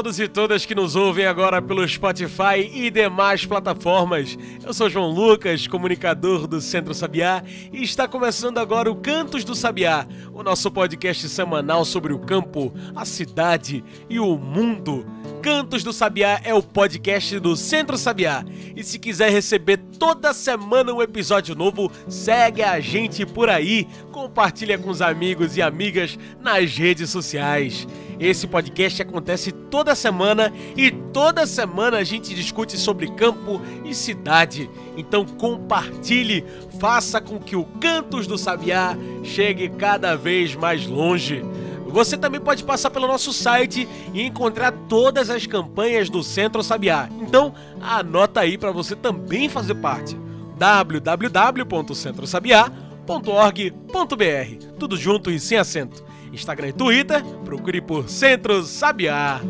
Todos e todas que nos ouvem agora pelo Spotify e demais plataformas. Eu sou João Lucas, comunicador do Centro Sabiá, e está começando agora o Cantos do Sabiá, o nosso podcast semanal sobre o campo, a cidade e o mundo. Cantos do Sabiá é o podcast do Centro Sabiá. E se quiser receber toda semana um episódio novo, segue a gente por aí, compartilha com os amigos e amigas nas redes sociais. Esse podcast acontece toda semana e toda semana a gente discute sobre campo e cidade. Então compartilhe, faça com que o Cantos do Sabiá chegue cada vez mais longe. Você também pode passar pelo nosso site e encontrar todas as campanhas do Centro Sabiá. Então, anota aí para você também fazer parte. www.centrosabiá.org.br. Tudo junto e sem acento. Instagram e Twitter, procure por Centro Sabiá.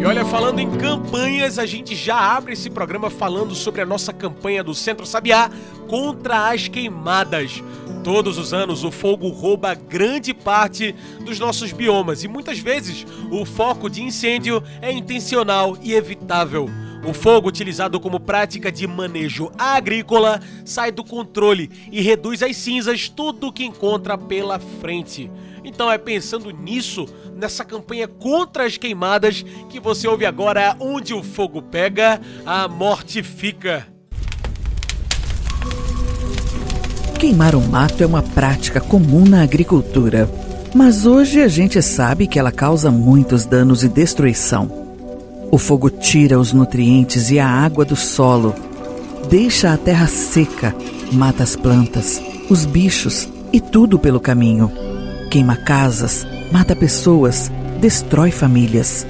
E olha, falando em campanhas, a gente já abre esse programa falando sobre a nossa campanha do Centro Sabiá contra as queimadas. Todos os anos o fogo rouba grande parte dos nossos biomas e muitas vezes o foco de incêndio é intencional e evitável. O fogo, utilizado como prática de manejo agrícola, sai do controle e reduz às cinzas tudo que encontra pela frente. Então é pensando nisso, nessa campanha contra as queimadas, que você ouve agora Onde o Fogo Pega, a Morte Fica. Queimar o mato é uma prática comum na agricultura, mas hoje a gente sabe que ela causa muitos danos e destruição. O fogo tira os nutrientes e a água do solo, deixa a terra seca, mata as plantas, os bichos e tudo pelo caminho. Queima casas, mata pessoas, destrói famílias.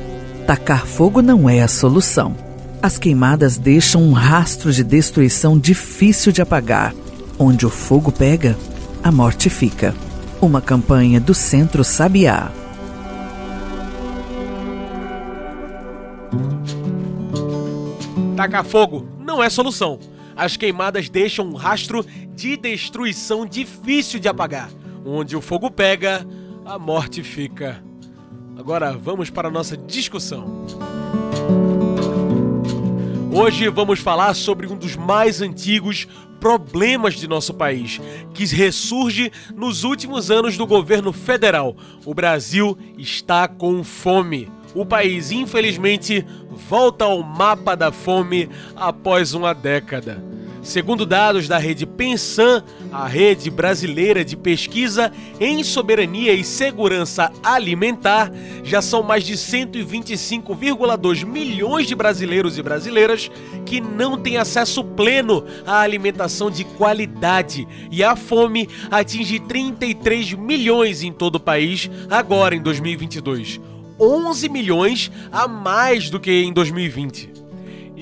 Tacar fogo não é a solução. As queimadas deixam um rastro de destruição difícil de apagar. Onde o fogo pega, a morte fica. Uma campanha do Centro Sabiá. Tacar fogo não é solução. As queimadas deixam um rastro de destruição difícil de apagar. Onde o fogo pega, a morte fica. Agora vamos para a nossa discussão. Hoje vamos falar sobre um dos mais antigos problemas de nosso país, que ressurge nos últimos anos do governo federal. O Brasil está com fome. O país, infelizmente, volta ao mapa da fome após uma década. Segundo dados da rede Pensan, a rede brasileira de pesquisa em soberania e segurança alimentar, já são mais de 125,2 milhões de brasileiros e brasileiras que não têm acesso pleno à alimentação de qualidade e a fome atinge 33 milhões em todo o país agora em 2022. 11 milhões a mais do que em 2020.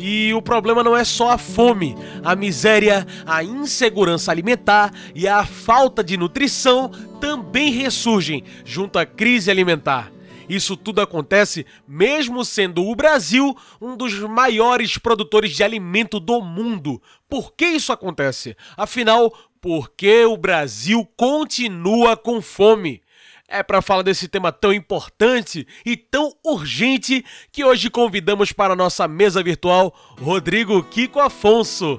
E o problema não é só a fome, a miséria, a insegurança alimentar e a falta de nutrição também ressurgem junto à crise alimentar. Isso tudo acontece mesmo sendo o Brasil um dos maiores produtores de alimento do mundo. Por que isso acontece? Afinal, por que o Brasil continua com fome? É para falar desse tema tão importante e tão urgente que hoje convidamos para a nossa mesa virtual Rodrigo Kiko Afonso.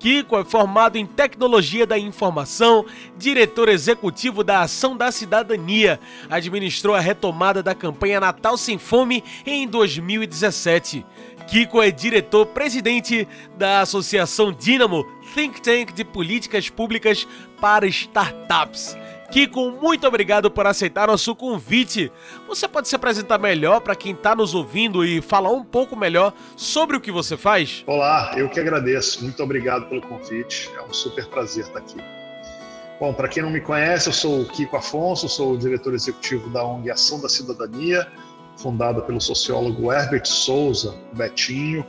Kiko é formado em Tecnologia da Informação, diretor executivo da Ação da Cidadania, administrou a retomada da campanha Natal Sem Fome em 2017. Kiko é diretor-presidente da Associação Dínamo, think tank de políticas públicas para startups. Kiko, muito obrigado por aceitar nosso convite. Você pode se apresentar melhor para quem está nos ouvindo e falar um pouco melhor sobre o que você faz? Olá, eu que agradeço. Muito obrigado pelo convite. É um super prazer estar aqui. Bom, para quem não me conhece, eu sou o Kiko Afonso, sou o diretor executivo da ONG Ação da Cidadania, fundada pelo sociólogo Herbert Souza Betinho,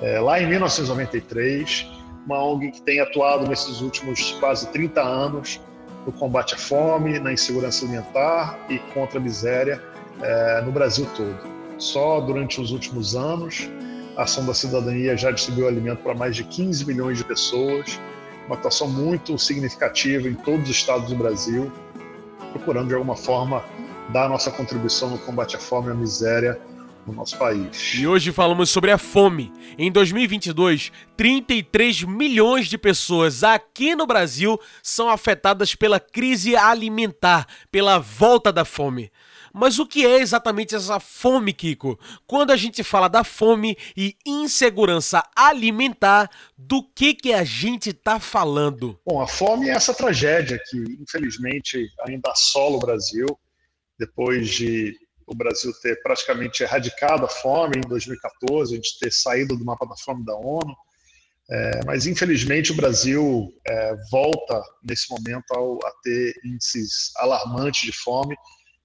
é, lá em 1993. Uma ONG que tem atuado nesses últimos quase 30 anos no combate à fome, na insegurança alimentar e contra a miséria é, no Brasil todo. Só durante os últimos anos, a Ação da Cidadania já distribuiu alimento para mais de 15 milhões de pessoas, uma atuação muito significativa em todos os estados do Brasil, procurando de alguma forma dar nossa contribuição no combate à fome e à miséria no nosso país. E hoje falamos sobre a fome. Em 2022, 33 milhões de pessoas aqui no Brasil são afetadas pela crise alimentar, pela volta da fome. Mas o que é exatamente essa fome, Kiko? Quando a gente fala da fome e insegurança alimentar, do que que a gente está falando? Bom, a fome é essa tragédia que, infelizmente, ainda assola o Brasil depois de o Brasil ter praticamente erradicado a fome em 2014, a gente ter saído do mapa da fome da ONU. É, mas, infelizmente, o Brasil é, volta, nesse momento, ao, a ter índices alarmantes de fome,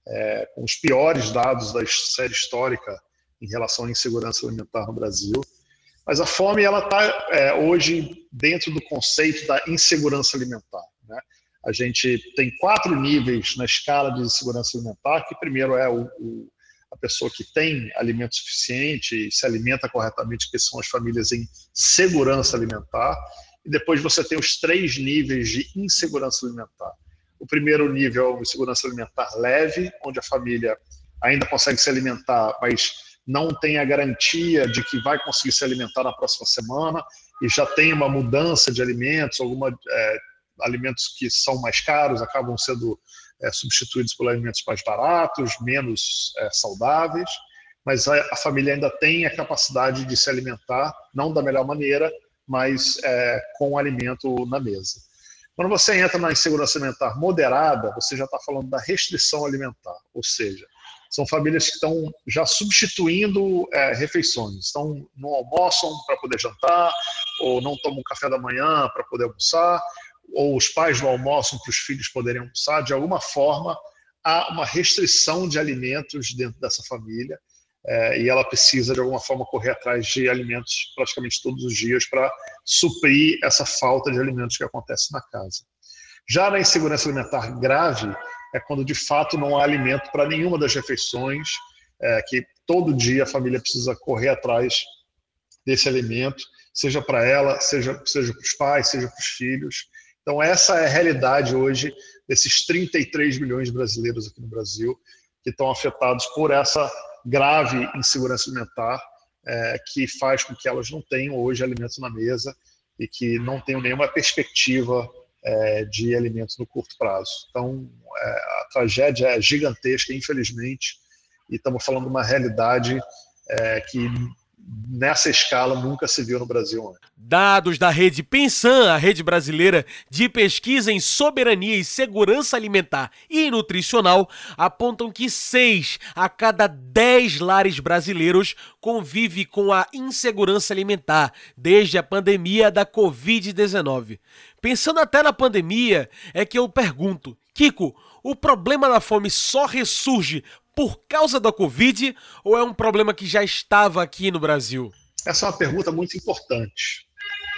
é, com os piores dados da série histórica em relação à insegurança alimentar no Brasil. Mas a fome ela está é, hoje dentro do conceito da insegurança alimentar. Né? A gente tem quatro níveis na escala de segurança alimentar, que primeiro é o, o, a pessoa que tem alimento suficiente e se alimenta corretamente, que são as famílias em segurança alimentar, e depois você tem os três níveis de insegurança alimentar. O primeiro nível é insegurança alimentar leve, onde a família ainda consegue se alimentar, mas não tem a garantia de que vai conseguir se alimentar na próxima semana e já tem uma mudança de alimentos, alguma é, alimentos que são mais caros acabam sendo é, substituídos por alimentos mais baratos, menos é, saudáveis, mas a, a, família ainda tem a capacidade de se alimentar, não da melhor maneira, mas é, com o alimento na mesa. Quando você entra na insegurança alimentar moderada, você já está falando da restrição alimentar, ou seja, são famílias que estão já substituindo é, refeições, estão não almoçam para poder jantar, ou não tomam café da manhã para poder almoçar, ou os pais não almoçam para os filhos poderem almoçar, de alguma forma há uma restrição de alimentos dentro dessa família é, e ela precisa de alguma forma correr atrás de alimentos praticamente todos os dias para suprir essa falta de alimentos que acontece na casa. Já na insegurança alimentar grave é quando de fato não há alimento para nenhuma das refeições, é, que todo dia a família precisa correr atrás desse alimento, seja para ela, seja, seja para os pais, seja para os filhos. Então, essa é a realidade hoje desses 33 milhões de brasileiros aqui no Brasil que estão afetados por essa grave insegurança alimentar é, que faz com que elas não tenham hoje alimentos na mesa e que não tenham nenhuma perspectiva é, de alimentos no curto prazo. Então, é, a tragédia é gigantesca, infelizmente, e estamos falando de uma realidade é, que nessa escala nunca se viu no Brasil antes. Dados da rede Pensan, a rede brasileira de pesquisa em soberania e segurança alimentar e nutricional, apontam que 6 a cada 10 lares brasileiros convive com a insegurança alimentar desde a pandemia da Covid-19. Pensando até na pandemia, é que eu pergunto, Kiko, o problema da fome só ressurge por causa da Covid ou é um problema que já estava aqui no Brasil? Essa é uma pergunta muito importante,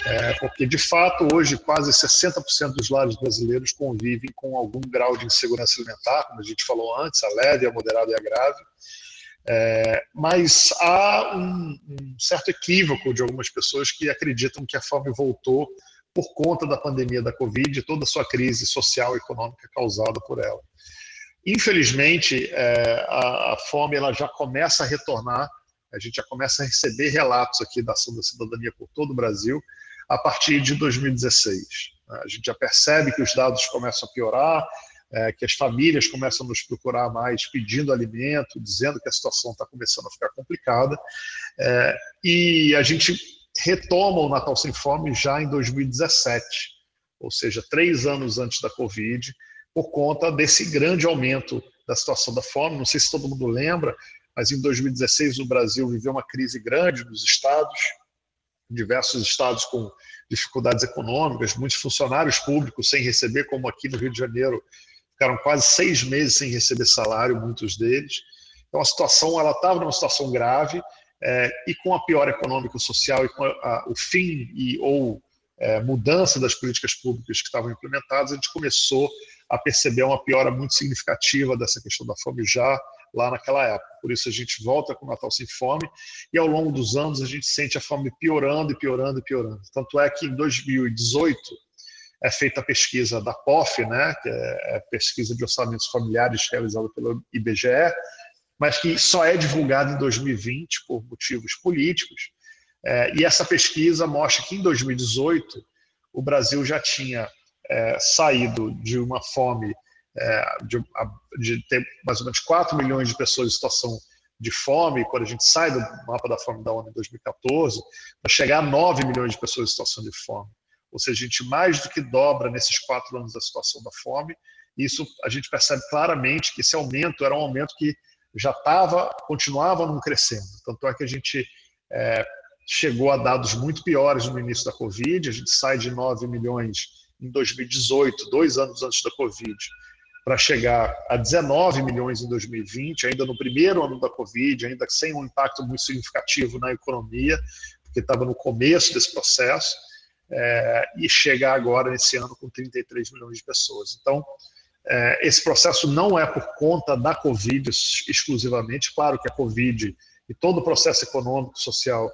é, porque de fato hoje quase 60% dos lares brasileiros convivem com algum grau de insegurança alimentar, como a gente falou antes, a leve, a moderada e a grave. É, mas há um, um certo equívoco de algumas pessoas que acreditam que a fome voltou por conta da pandemia da Covid e toda a sua crise social e econômica causada por ela. Infelizmente, é, a, a, fome ela já começa a retornar, a gente já começa a receber relatos aqui da ação da cidadania por todo o Brasil a partir de 2016. A gente já percebe que os dados começam a piorar, é, que as famílias começam a nos procurar mais pedindo alimento, dizendo que a situação está começando a ficar complicada. É, e a gente retoma o Natal Sem Fome já em 2017, ou seja, três anos antes da Covid, por conta desse grande aumento da situação da fome. Não sei se todo mundo lembra, mas em 2016 o Brasil viveu uma crise grande nos estados, diversos estados com dificuldades econômicas, muitos funcionários públicos sem receber, como aqui no Rio de Janeiro, ficaram quase seis meses sem receber salário, muitos deles. Então a situação ela estava numa situação grave é, e com a pior econômica social e com a, a, o fim e ou é, mudança das políticas públicas que estavam implementadas, a gente começou a perceber uma piora muito significativa dessa questão da fome já lá naquela época. Por isso a gente volta com o Natal Sem Fome e ao longo dos anos a gente sente a fome piorando e piorando e piorando. Tanto é que em 2018 é feita a pesquisa da POF, né, que é a pesquisa de orçamentos familiares realizada pelo IBGE, mas que só é divulgada em 2020 por motivos políticos. É, e essa pesquisa mostra que em 2018 o Brasil já tinha é, saído de uma fome é, de, de, ter mais ou menos 4 milhões de pessoas em situação de fome, quando a gente sai do mapa da fome da ONU em 2014, para chegar a 9 milhões de pessoas em situação de fome. Ou seja, a gente mais do que dobra nesses quatro anos da situação da fome. E isso a gente percebe claramente que esse aumento era um aumento que já estava, continuava não crescendo. Tanto é que a gente é, chegou a dados muito piores no início da Covid, a gente sai de 9 milhões em 2018, dois anos antes da Covid, para chegar a 19 milhões em 2020, ainda no primeiro ano da Covid, ainda sem um impacto muito significativo na economia, porque estava no começo desse processo, é, e chegar agora nesse ano com 33 milhões de pessoas. Então, é, esse processo não é por conta da Covid exclusivamente, claro que a Covid e todo o processo econômico, social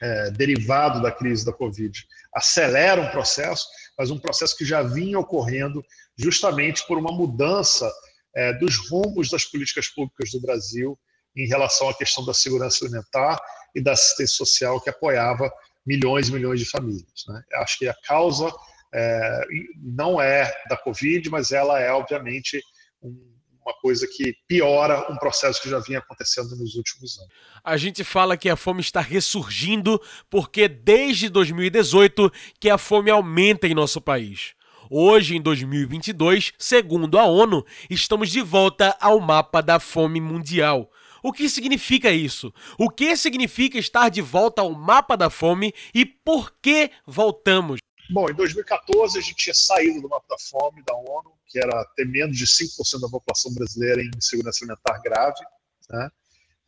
é, derivado da crise da Covid acelera um processo, mas um processo que já vinha ocorrendo justamente por uma mudança é, dos rumos das políticas públicas do Brasil em relação à questão da segurança alimentar e da assistência social que apoiava milhões e milhões de famílias. Né? Acho que a causa é, não é da Covid, mas ela é, obviamente, um uma coisa que piora um processo que já vinha acontecendo nos últimos anos. A gente fala que a fome está ressurgindo porque desde 2018 que a fome aumenta em nosso país. Hoje, em 2022, segundo a ONU, estamos de volta ao mapa da fome mundial. O que significa isso? O que significa estar de volta ao mapa da fome e por que voltamos? Bom, em 2014 a gente tinha saído do mapa da fome da ONU, que era ter menos de 5% da população brasileira em segurança alimentar grave. Né?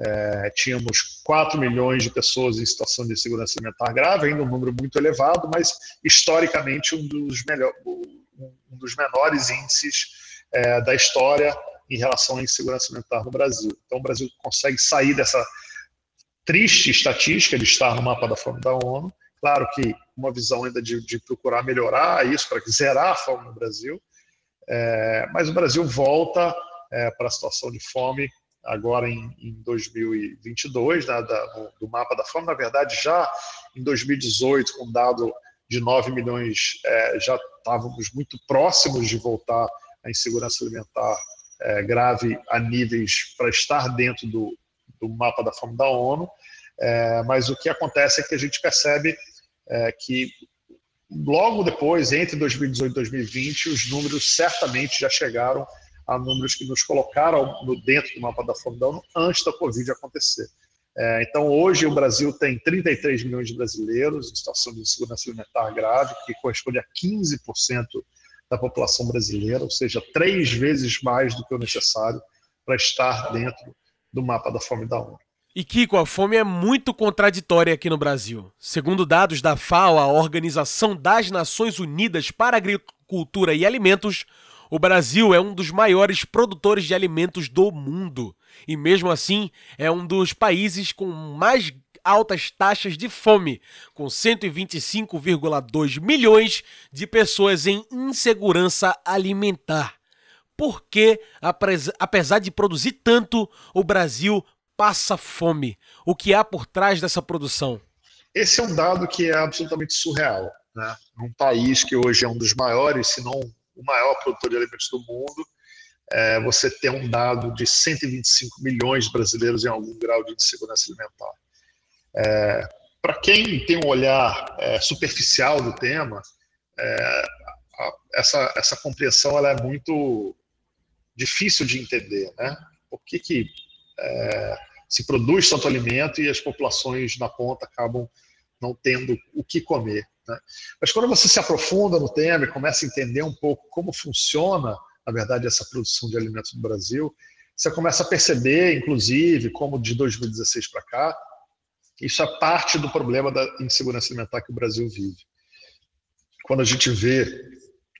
É, tínhamos 4 milhões de pessoas em situação de segurança alimentar grave, ainda um número muito elevado, mas historicamente um dos, melhor, um dos menores índices é, da história em relação à insegurança alimentar no Brasil. Então o Brasil consegue sair dessa triste estatística de estar no mapa da fome da ONU Claro que uma visão ainda de, de procurar melhorar isso, para zerar a fome no Brasil, é, mas o Brasil volta é, para a situação de fome agora em, em 2022, né, da, do mapa da fome. Na verdade, já em 2018, com dado de 9 milhões, é, já estávamos muito próximos de voltar à insegurança alimentar é, grave a níveis para estar dentro do, do mapa da fome da ONU. É, mas o que acontece é que a gente percebe é, que logo depois, entre 2018 e 2020, os números certamente já chegaram a números que nos colocaram dentro do mapa da fome da ONU antes da Covid acontecer. É, então, hoje, o Brasil tem 33 milhões de brasileiros em situação de insegurança alimentar grave, que corresponde a 15% da população brasileira, ou seja, três vezes mais do que o necessário para estar dentro do mapa da fome da ONU. E Kiko, a fome é muito contraditória aqui no Brasil. Segundo dados da FAO, a Organização das Nações Unidas para Agricultura e Alimentos, o Brasil é um dos maiores produtores de alimentos do mundo. E mesmo assim, é um dos países com mais altas taxas de fome, com 125,2 milhões de pessoas em insegurança alimentar. Por que, apesar de produzir tanto, o Brasil passa fome? O que há por trás dessa produção? Esse é um dado que é absolutamente surreal. Né? Num país que hoje é um dos maiores, se não o maior produtor de alimentos do mundo, é, você tem um dado de 125 milhões de brasileiros em algum grau de insegurança alimentar. É, Para quem tem um olhar é, superficial do tema, é, a, essa, essa compreensão ela é muito difícil de entender. Né? Por que, que é, se produz tanto alimento e as populações na ponta acabam não tendo o que comer. Né? Mas quando você se aprofunda no tema e começa a entender um pouco como funciona, na verdade, essa produção de alimentos no Brasil, você começa a perceber, inclusive, como de 2016 para cá, isso é parte do problema da insegurança alimentar que o Brasil vive. quando a gente vê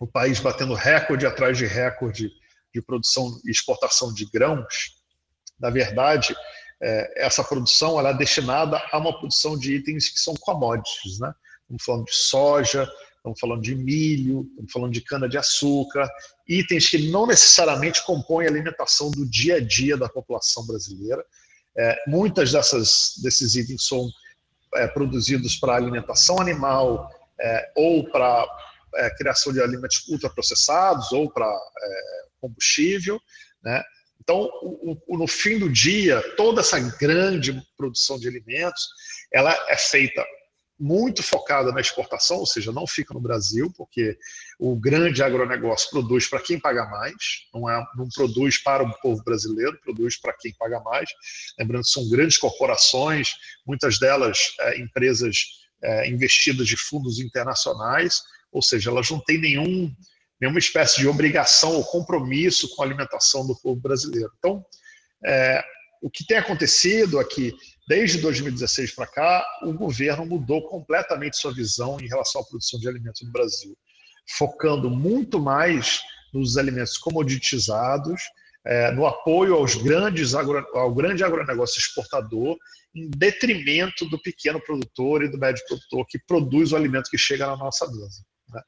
o país batendo recorde atrás de recorde de produção e exportação de grãos, na verdade, é, essa produção ela é destinada a uma produção de itens que são commodities, né? Estamos falando de soja, estamos falando de milho, estamos falando de cana-de-açúcar, itens que não necessariamente compõem a alimentação do dia a dia da população brasileira. É, muitas dessas, desses itens são é, produzidos para alimentação animal é, ou para é, criação de alimentos ultraprocessados ou para é, combustível. Né? Então, o, o, no fim do dia, toda essa grande produção de alimentos, ela é feita muito focada na exportação, ou seja, não fica no Brasil, porque o grande agronegócio produz para quem paga mais, não, é, não produz para o povo brasileiro, produz para quem paga mais. Lembrando que são grandes corporações, muitas delas é, empresas é, investidas de fundos internacionais, ou seja, elas não têm nenhum, nenhuma espécie de obrigação ou compromisso com a alimentação do povo brasileiro. Então, é, o que tem acontecido aqui, desde 2016 para cá, o governo mudou completamente sua visão em relação à produção de alimentos no Brasil, focando muito mais nos alimentos comoditizados, é, no apoio aos grandes agro, ao grande agronegócio exportador, em detrimento do pequeno produtor e do médio produtor que produz o alimento que chega na nossa mesa. Né?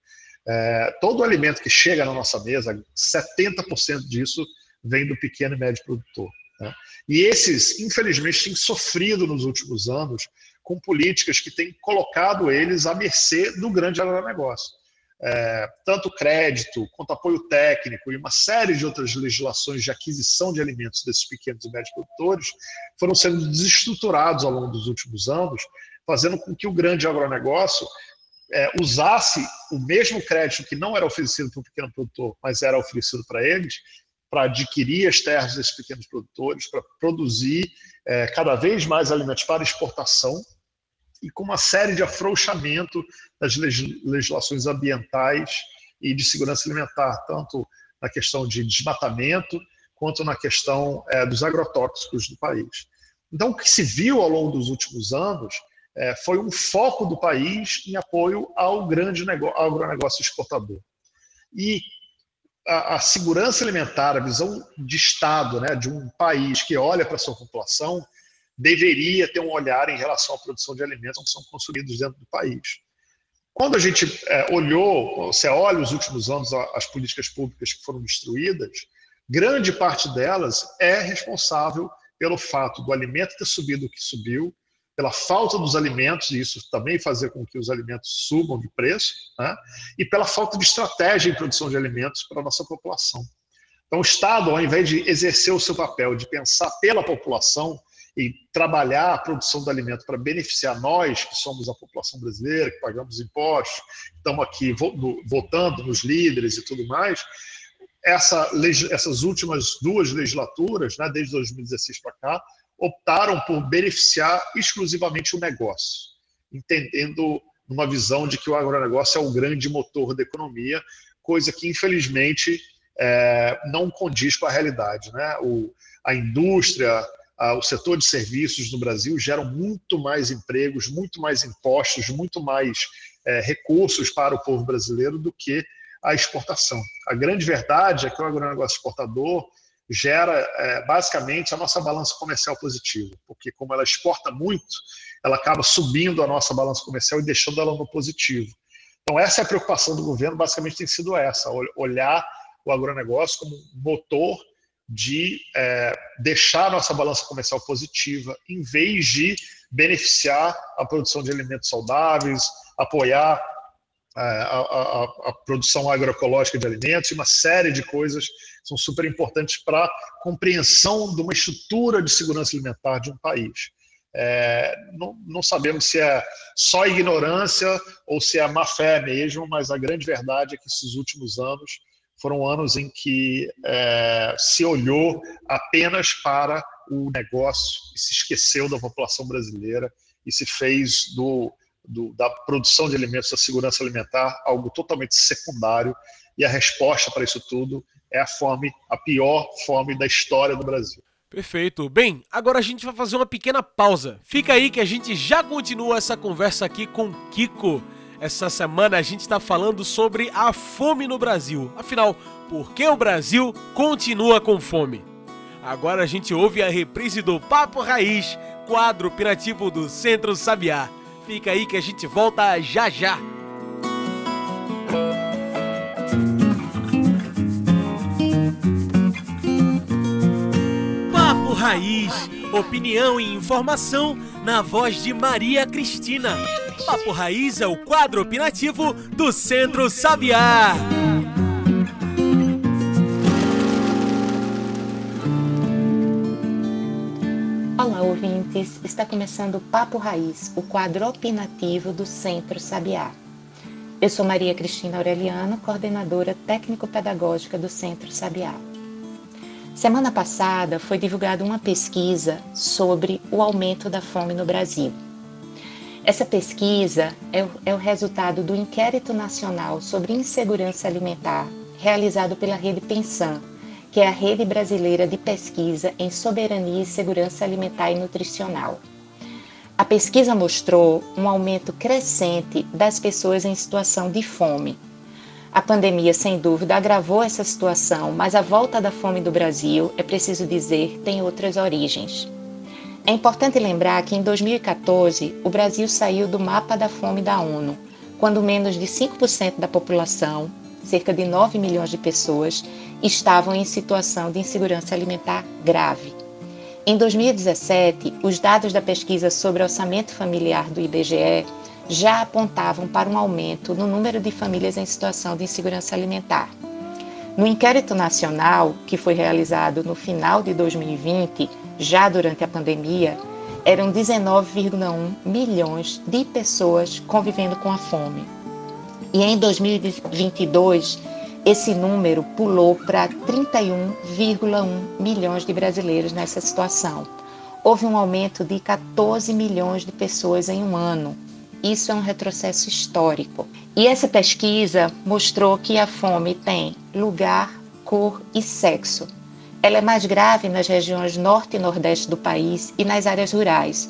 É, todo alimento que chega na nossa mesa, 70% disso vem do pequeno e médio produtor. Né? E esses, infelizmente, têm sofrido nos últimos anos com políticas que têm colocado eles à mercê do grande agronegócio. É, tanto crédito quanto apoio técnico e uma série de outras legislações de aquisição de alimentos desses pequenos e médios produtores foram sendo desestruturados ao longo dos últimos anos, fazendo com que o grande agronegócio é, usasse o mesmo crédito que não era oferecido para o pequeno produtor, mas era oferecido para eles, para adquirir as terras desses pequenos produtores, para produzir é, cada vez mais alimentos para exportação e com uma série de afrouxamento das legislações ambientais e de segurança alimentar, tanto na questão de desmatamento quanto na questão é, dos agrotóxicos do país. Então, o que se viu ao longo dos últimos anos é, foi um foco do país em apoio ao grande negócio, ao agronegócio exportador. E a, a, segurança alimentar, a visão de Estado né, de um país que olha para sua população, deveria ter um olhar em relação à produção de alimentos que são consumidos dentro do país. Quando a gente é, olhou, você olha os últimos anos as políticas públicas que foram destruídas, grande parte delas é responsável pelo fato do alimento ter subido o que subiu, pela falta dos alimentos, e isso também fazer com que os alimentos subam de preço, né? e pela falta de estratégia em produção de alimentos para a nossa população. Então, o Estado, ao invés de exercer o seu papel de pensar pela população e trabalhar a produção do alimento para beneficiar nós, que somos a população brasileira, que pagamos impostos, estamos aqui votando nos líderes e tudo mais, essa, essas últimas duas legislaturas, né, desde 2016 para cá, optaram por beneficiar exclusivamente o negócio, entendendo numa visão de que o agronegócio é o grande motor da economia, coisa que, infelizmente, é, não condiz com a realidade. Né? O, a indústria, a, o setor de serviços no Brasil geram muito mais empregos, muito mais impostos, muito mais é, recursos para o povo brasileiro do que a exportação. A grande verdade é que o agronegócio exportador gera é, basicamente a nossa balança comercial positiva, porque como ela exporta muito, ela acaba subindo a nossa balança comercial e deixando ela no positivo. Então essa é a preocupação do governo, basicamente tem sido essa, olhar o agronegócio como motor de é, deixar a nossa balança comercial positiva, em vez de beneficiar a produção de alimentos saudáveis, apoiar a, a, a, produção agroecológica de alimentos e uma série de coisas que são super importantes para a compreensão de uma estrutura de segurança alimentar de um país. É, não, não, sabemos se é só ignorância ou se é má fé mesmo, mas a grande verdade é que esses últimos anos foram anos em que é, se olhou apenas para o negócio e se esqueceu da população brasileira e se fez do do, da produção de alimentos, da segurança alimentar, algo totalmente secundário, e a resposta para isso tudo é a fome, a pior fome da história do Brasil. Perfeito. Bem, agora a gente vai fazer uma pequena pausa. Fica aí que a gente já continua essa conversa aqui com Kiko. Essa semana a gente está falando sobre a fome no Brasil. Afinal, por que o Brasil continua com fome? Agora a gente ouve a reprise do Papo Raiz, quadro opinativo do Centro Sabiá. Fica aí que a gente volta já já. Papo Raiz, opinião e informação na voz de Maria Cristina. Papo Raiz é o quadro opinativo do Centro Sabiá. Ouvintes! Está começando o Papo Raiz, o quadro opinativo do Centro Sabiá. Eu sou Maria Cristina Aureliano, coordenadora técnico-pedagógica do Centro Sabiá. Semana passada foi divulgada uma pesquisa sobre o aumento da fome no Brasil. Essa pesquisa é o, é o resultado do Inquérito Nacional sobre Insegurança Alimentar, realizado pela Rede Pensan, que é a rede brasileira de pesquisa em soberania e segurança alimentar e nutricional. A pesquisa mostrou um aumento crescente das pessoas em situação de fome. A pandemia, sem dúvida, agravou essa situação, mas a volta da fome do Brasil, é preciso dizer, tem outras origens. É importante lembrar que em 2014 o Brasil saiu do mapa da fome da ONU, quando menos de 5% da população, cerca de 9 milhões de pessoas, estavam em situação de insegurança alimentar grave. Em 2017, os dados da pesquisa sobre orçamento familiar do IBGE já apontavam para um aumento no número de famílias em situação de insegurança alimentar. No inquérito nacional, que foi realizado no final de 2020, já durante a pandemia, eram 19,1 milhões de pessoas convivendo com a fome. E em 2022, esse número pulou para 31,1 milhões de brasileiros nessa situação. Houve um aumento de 14 milhões de pessoas em um ano. Isso é um retrocesso histórico. E essa pesquisa mostrou que a fome tem lugar, cor e sexo. Ela é mais grave nas regiões norte e nordeste do país e nas áreas rurais.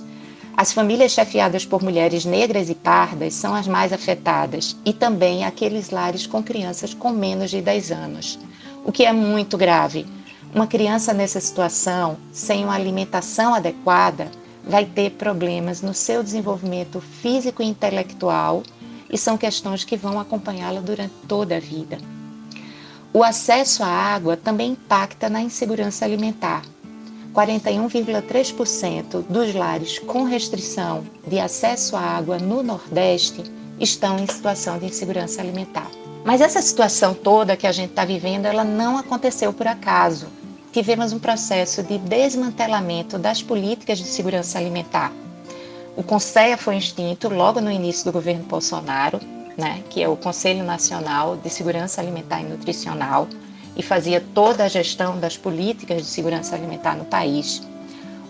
As famílias chefiadas por mulheres negras e pardas são as mais afetadas e também aqueles lares com crianças com menos de 10 anos, o que é muito grave. Uma criança nessa situação, sem uma alimentação adequada, vai ter problemas no seu desenvolvimento físico e intelectual e são questões que vão acompanhá-la durante toda a vida. O acesso à água também impacta na insegurança alimentar. 41,3% dos lares com restrição de acesso à água no Nordeste estão em situação de insegurança alimentar. Mas essa situação toda que a gente está vivendo, ela não aconteceu por acaso. Tivemos um processo de desmantelamento das políticas de segurança alimentar. O CONSEA foi extinto logo no início do governo Bolsonaro, né, que é o Conselho Nacional de Segurança Alimentar e Nutricional, e fazia toda a gestão das políticas de segurança alimentar no país.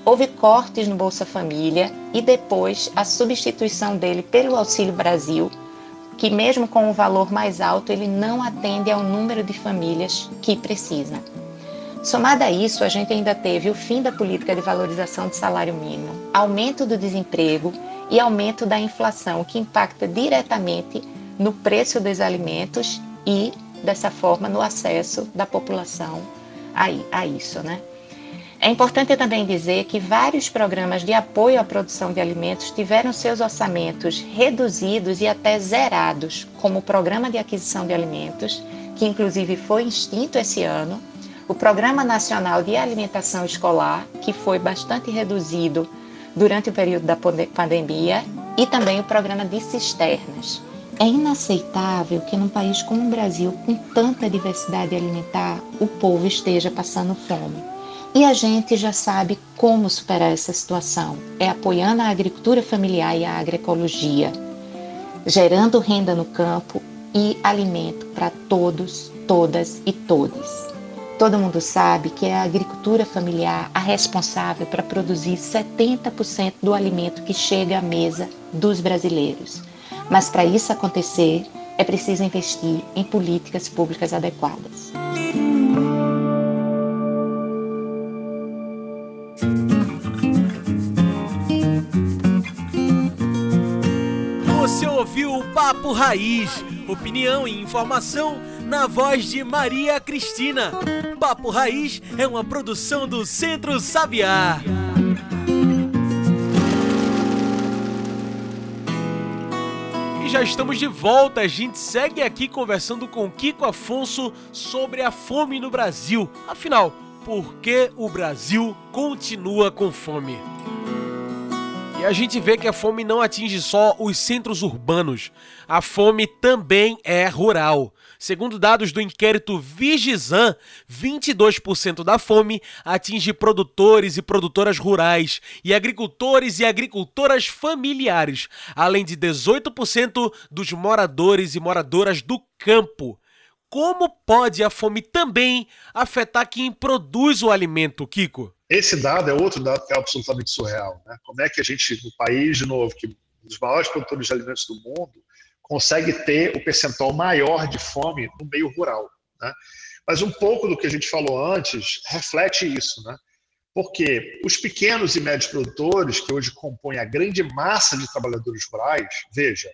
Houve cortes no Bolsa Família e depois a substituição dele pelo Auxílio Brasil, que mesmo com o um valor mais alto, ele não atende ao número de famílias que precisam. Somado a isso, a gente ainda teve o fim da política de valorização do salário mínimo, aumento do desemprego e aumento da inflação, que impacta diretamente no preço dos alimentos e, dessa forma, no acesso da população a, a isso, né? É importante também dizer que vários programas de apoio à produção de alimentos tiveram seus orçamentos reduzidos e até zerados, como o Programa de Aquisição de Alimentos, que inclusive foi extinto esse ano, o Programa Nacional de Alimentação Escolar, que foi bastante reduzido durante o período da pandemia, e também o Programa de Cisternas. É inaceitável que num país como o Brasil, com tanta diversidade alimentar, o povo esteja passando fome. E a gente já sabe como superar essa situação: é apoiando a agricultura familiar e a agroecologia, gerando renda no campo e alimento para todos, todas e todos. Todo mundo sabe que é a agricultura familiar a responsável para produzir 70% do alimento que chega à mesa dos brasileiros. Mas para isso acontecer, é preciso investir em políticas públicas adequadas. Você ouviu o Papo Raiz, opinião e informação na voz de Maria Cristina. Papo Raiz é uma produção do Centro Sabiá. Já estamos de volta. A gente segue aqui conversando com Kiko Afonso sobre a fome no Brasil. Afinal, por que o Brasil continua com fome? E a gente vê que a fome não atinge só os centros urbanos. A fome também é rural. Segundo dados do inquérito Vigizan, 22% da fome atinge produtores e produtoras rurais e agricultores e agricultoras familiares, além de 18% dos moradores e moradoras do campo. Como pode a fome também afetar quem produz o alimento, Kiko? Esse dado é outro dado que é absolutamente surreal. Né? Como é que a gente, no país, de novo, que dos maiores produtores de alimentos do mundo, consegue ter o percentual maior de fome no meio rural? Né? Mas um pouco do que a gente falou antes reflete isso, né? Porque os pequenos e médios produtores, que hoje compõem a grande massa de trabalhadores rurais, veja,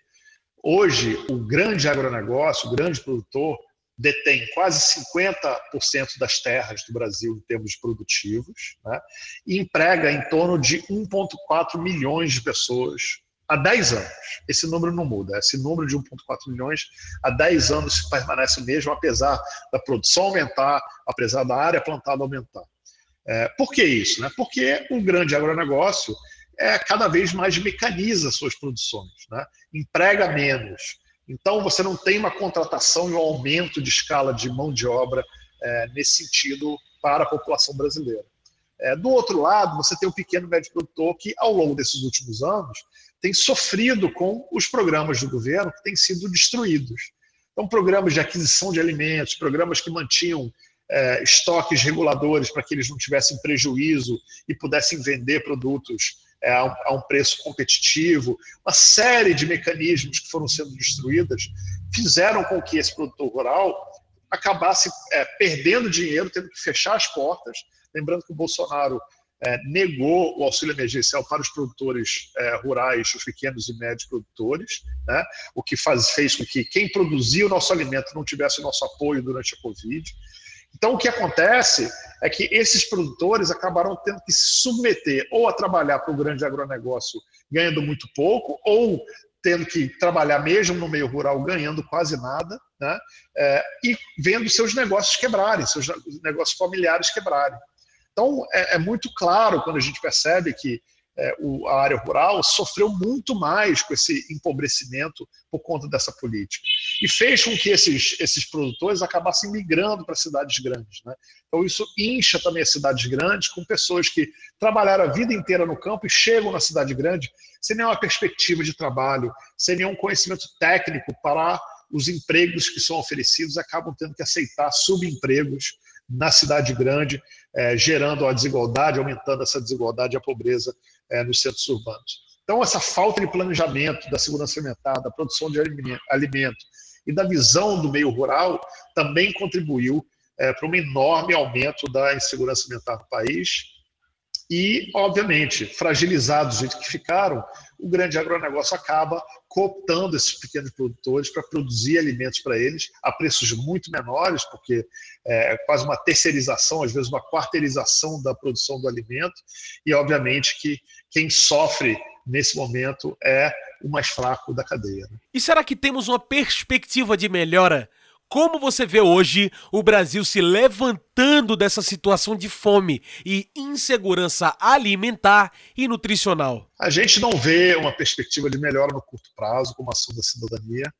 hoje o grande agronegócio, o grande produtor, detém quase 50% das terras do Brasil em termos produtivos né, e emprega em torno de 1,4 milhões de pessoas há 10 anos. Esse número não muda, esse número de 1,4 milhões há 10 anos permanece o mesmo, apesar da produção aumentar, apesar da área plantada aumentar. É, por que isso? Né? Porque o grande agronegócio é, cada vez mais mecaniza suas produções, né? emprega menos, então, você não tem uma contratação e um aumento de escala de mão de obra é, nesse sentido para a população brasileira. É, do outro lado, você tem o pequeno e médio produtor que, ao longo desses últimos anos, tem sofrido com os programas do governo que têm sido destruídos. Então, programas de aquisição de alimentos, programas que mantinham é, estoques reguladores para que eles não tivessem prejuízo e pudessem vender produtos é, a, um, a, um, preço competitivo, uma série de mecanismos que foram sendo destruídas, fizeram com que esse produtor rural acabasse é, perdendo dinheiro, tendo que fechar as portas. Lembrando que o Bolsonaro é, negou o auxílio emergencial para os produtores é, rurais, os pequenos e médios produtores, né? o que faz, fez com que quem produzia o nosso alimento não tivesse o nosso apoio durante a Covid. Então, o que acontece é que esses produtores acabaram tendo que se submeter ou a trabalhar para o grande agronegócio ganhando muito pouco, ou tendo que trabalhar mesmo no meio rural ganhando quase nada, né? É, e vendo seus negócios quebrarem, seus negócios familiares quebrarem. Então, é, é muito claro quando a gente percebe que é, o, a área rural sofreu muito mais com esse empobrecimento por conta dessa política. E fez com que esses, esses produtores acabassem migrando para cidades grandes. Né? Então, isso incha também as cidades grandes, com pessoas que trabalharam a vida inteira no campo e chegam na cidade grande sem nenhuma perspectiva de trabalho, sem nenhum conhecimento técnico para os empregos que são oferecidos, acabam tendo que aceitar subempregos na cidade grande, é, gerando a desigualdade, aumentando essa desigualdade e a pobreza é, nos centros urbanos. Então, essa falta de planejamento da segurança alimentar, da produção de alimento e da visão do meio rural também contribuiu é, para um enorme aumento da insegurança alimentar no país. E, obviamente, fragilizados do jeito que ficaram, o grande agronegócio acaba cooptando esses pequenos produtores para produzir alimentos para eles a preços muito menores, porque é quase uma terceirização, às vezes uma quarteirização da produção do alimento, e obviamente que quem sofre nesse momento é o mais fraco da cadeia. Né? E será que temos uma perspectiva de melhora? Como você vê hoje o Brasil se levantando dessa situação de fome e insegurança alimentar e nutricional? A gente não vê uma perspectiva de melhora no curto prazo como ação da cidadania.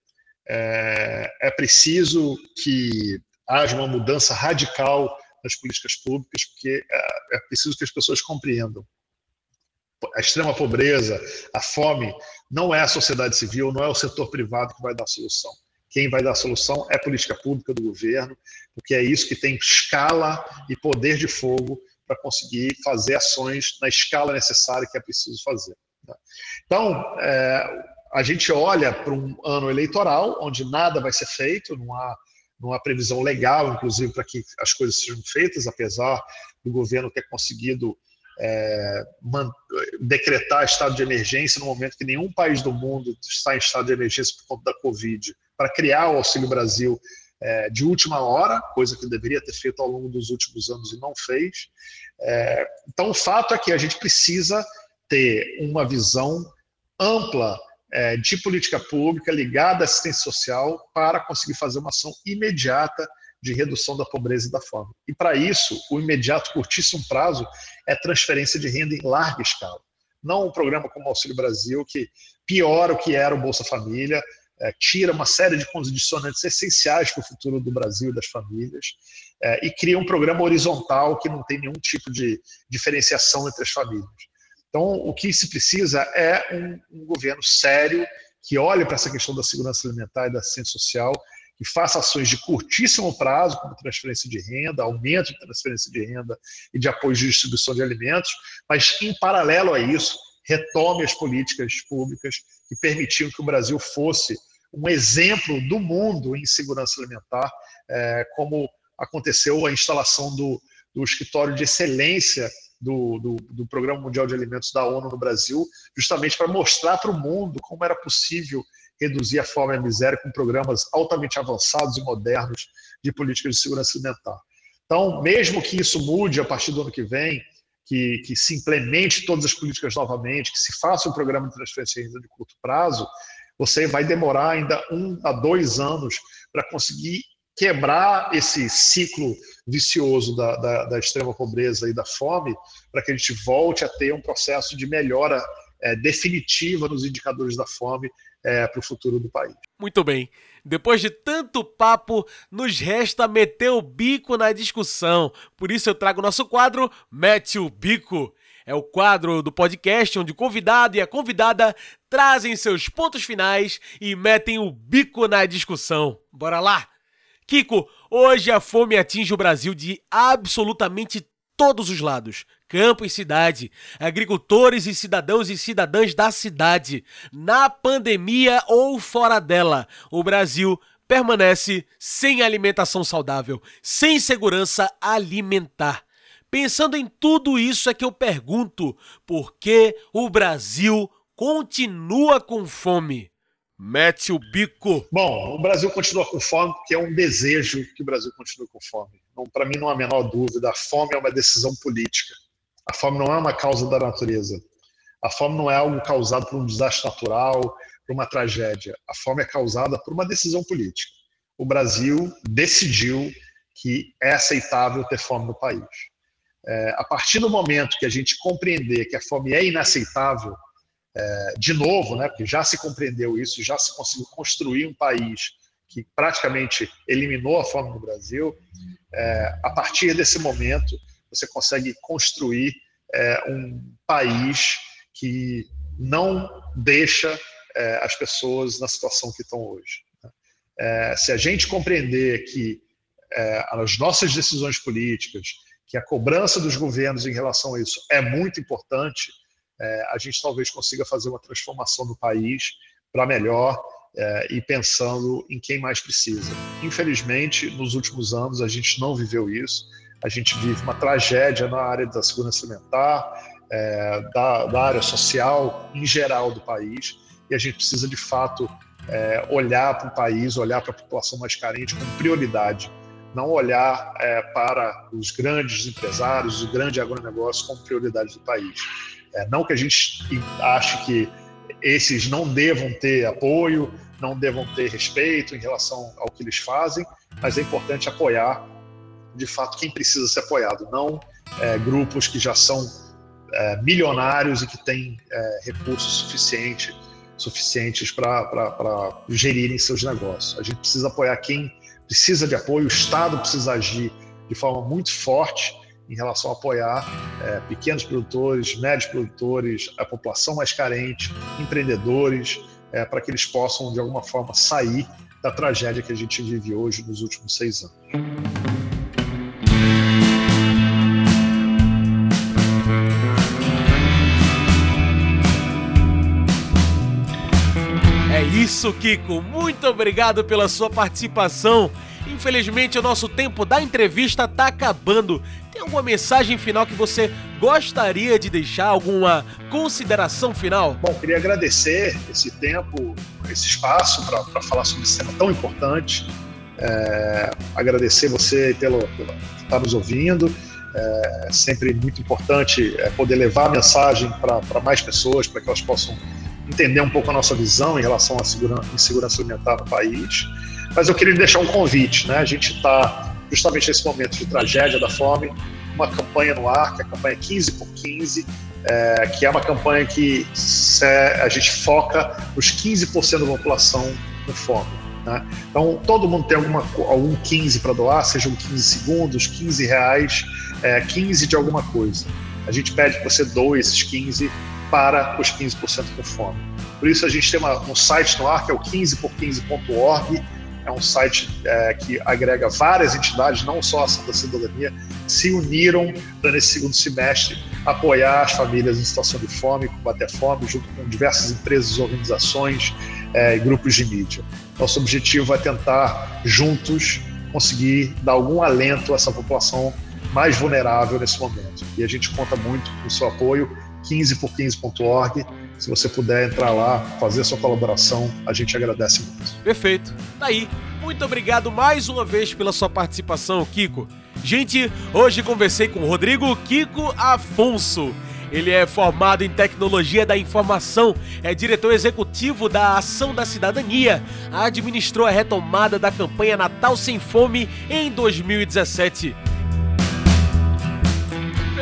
É, é preciso que haja uma mudança radical nas políticas públicas, porque é, é preciso que as pessoas compreendam a extrema pobreza, a fome, não é a sociedade civil, não é o setor privado que vai dar a solução. Quem vai dar a solução é a política pública do governo, porque é isso que tem escala e poder de fogo para conseguir fazer ações na escala necessária que é preciso fazer. Tá? Então, é, a gente olha para um ano eleitoral onde nada vai ser feito, não há, não há previsão legal, inclusive, para que as coisas sejam feitas, apesar do governo ter conseguido é, decretar estado de emergência no momento que nenhum país do mundo está em estado de emergência por conta da Covid, para criar o Auxílio Brasil é, de última hora, coisa que deveria ter feito ao longo dos últimos anos e não fez. É, então, o fato é que a gente precisa ter uma visão ampla é, de política pública ligada à assistência social para conseguir fazer uma ação imediata de redução da pobreza e da fome. E para isso, o imediato, curtíssimo prazo é transferência de renda em larga escala. Não um programa como o Auxílio Brasil, que piora o que era o Bolsa Família, é, tira uma série de condicionantes essenciais para o futuro do Brasil e das famílias, é, e cria um programa horizontal que não tem nenhum tipo de diferenciação entre as famílias. Então, o que se precisa é um, um governo sério que olhe para essa questão da segurança alimentar e da assistência social que faça ações de curtíssimo prazo, como transferência de renda, aumento de transferência de renda e de apoio de distribuição de alimentos, mas, em paralelo a isso, retome as políticas públicas que permitiam que o Brasil fosse um exemplo do mundo em segurança alimentar, é, como aconteceu a instalação do, do escritório de excelência do, do, do, Programa Mundial de Alimentos da ONU no Brasil, justamente para mostrar para o mundo como era possível reduzir a fome e a miséria com programas altamente avançados e modernos de políticas de segurança alimentar. Então, mesmo que isso mude a partir do ano que vem, que, que se implemente todas as políticas novamente, que se faça um programa de transferência de renda de curto prazo, você vai demorar ainda um a dois anos para conseguir quebrar esse ciclo vicioso da, da, da, extrema pobreza e da fome, para que a gente volte a ter um processo de melhora é, definitiva nos indicadores da fome é, para o futuro do país. Muito bem. Depois de tanto papo, nos resta meter o bico na discussão. Por isso eu trago o nosso quadro Mete o Bico. É o quadro do podcast onde o convidado e a convidada trazem seus pontos finais e metem o bico na discussão. Bora lá! Kiko, hoje a fome atinge o Brasil de absolutamente todos os lados campo e cidade, agricultores e cidadãos e cidadãs da cidade, na pandemia ou fora dela. O Brasil permanece sem alimentação saudável, sem segurança alimentar. Pensando em tudo isso é que eu pergunto: por que o Brasil continua com fome? Mete o bico. Bom, o Brasil continua com fome porque é um desejo que o Brasil continue com fome. Para mim, não há a menor dúvida, a fome é uma decisão política. A fome não é uma causa da natureza. A fome não é algo causado por um desastre natural, por uma tragédia. A fome é causada por uma decisão política. O Brasil decidiu que é aceitável ter fome no país. É, a partir do momento que a gente compreender que a fome é inaceitável, é, de novo, né, porque já se compreendeu isso, já se conseguiu construir um país que praticamente eliminou a fome no Brasil, é, a partir desse momento você consegue construir é, um país que não deixa é, as pessoas na situação que estão hoje. Né? É, se a gente compreender que as nossas decisões políticas, que a cobrança dos governos em relação a isso é muito importante, é, a gente talvez consiga fazer uma transformação do país para melhor é, e pensando em quem mais precisa. Infelizmente, nos últimos anos, a gente não viveu isso a gente vive uma tragédia na área da segurança alimentar, é, da, da, área social em geral do país, e a gente precisa de fato é, olhar para o país, olhar para a população mais carente com prioridade, não olhar é, para os grandes empresários, o grande agronegócio como prioridade do país. É, não que a gente ache que esses não devam ter apoio, não devam ter respeito em relação ao que eles fazem, mas é importante apoiar de fato quem precisa ser apoiado, não é, grupos que já são é, milionários e que têm é, recursos suficiente, suficientes para gerirem seus negócios. A gente precisa apoiar quem precisa de apoio, o Estado precisa agir de forma muito forte em relação a apoiar é, pequenos produtores, médios produtores, a população mais carente, empreendedores, é, para que eles possam, de alguma forma, sair da tragédia que a gente vive hoje nos últimos seis anos. Isso, Kiko. Muito obrigado pela sua participação. Infelizmente, o nosso tempo da entrevista está acabando. Tem alguma mensagem final que você gostaria de deixar? Alguma consideração final? Bom, queria agradecer esse tempo, esse espaço para falar sobre esse tema tão importante. É, agradecer você pelo, pelo estar nos ouvindo. É sempre muito importante é, poder levar a mensagem para mais pessoas, para que elas possam entender um pouco a nossa visão em relação à segurança, insegurança alimentar no país. Mas eu queria deixar um convite, né? A gente está justamente nesse momento de tragédia da fome, uma campanha no ar, que é a campanha 15 por 15, é, que é uma campanha que a gente foca os 15% da população com fome. Né? Então, todo mundo tem alguma, algum 15 para doar, sejam 15 segundos, 15 reais, é, 15 de alguma coisa. A gente pede que você doe esses 15 para os 15% com fome. Por isso, a gente tem uma, um site no ar que é o 15por15.org, é um site é, que agrega várias entidades, não só a Ação da Cidadania, se uniram para, nesse segundo semestre, apoiar as famílias em situação de fome, combater a fome, junto com diversas empresas, organizações é, e grupos de mídia. Nosso objetivo é tentar, juntos, conseguir dar algum alento a essa população mais vulnerável nesse momento. E a gente conta muito com o seu apoio, 15por15.org se você puder entrar lá, fazer a sua colaboração, a gente agradece muito. Perfeito. Tá aí. Muito obrigado mais uma vez pela sua participação, Kiko. Gente, hoje conversei com o Rodrigo Kiko Afonso. Ele é formado em Tecnologia da Informação, é diretor executivo da Ação da Cidadania, administrou a retomada da campanha Natal Sem Fome em 2017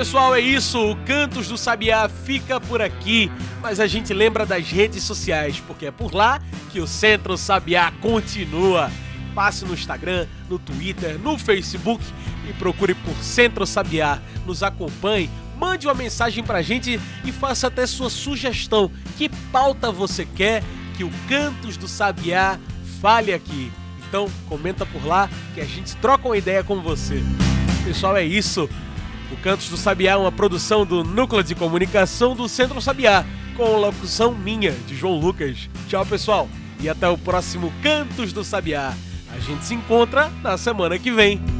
Pessoal, é isso. O Cantos do Sabiá fica por aqui, mas a gente lembra das redes sociais, porque é por lá que o Centro Sabiá continua. Passe no Instagram, no Twitter, no Facebook e procure por Centro Sabiá. Nos acompanhe, mande uma mensagem pra gente e faça até sua sugestão. Que pauta você quer que o Cantos do Sabiá fale aqui? Então, comenta por lá que a gente troca uma ideia com você. Pessoal, é isso. O Cantos do Sabiá é uma produção do Núcleo de Comunicação do Centro Sabiá, com locução minha, de João Lucas. Tchau, pessoal, e até o próximo Cantos do Sabiá. A gente se encontra na semana que vem.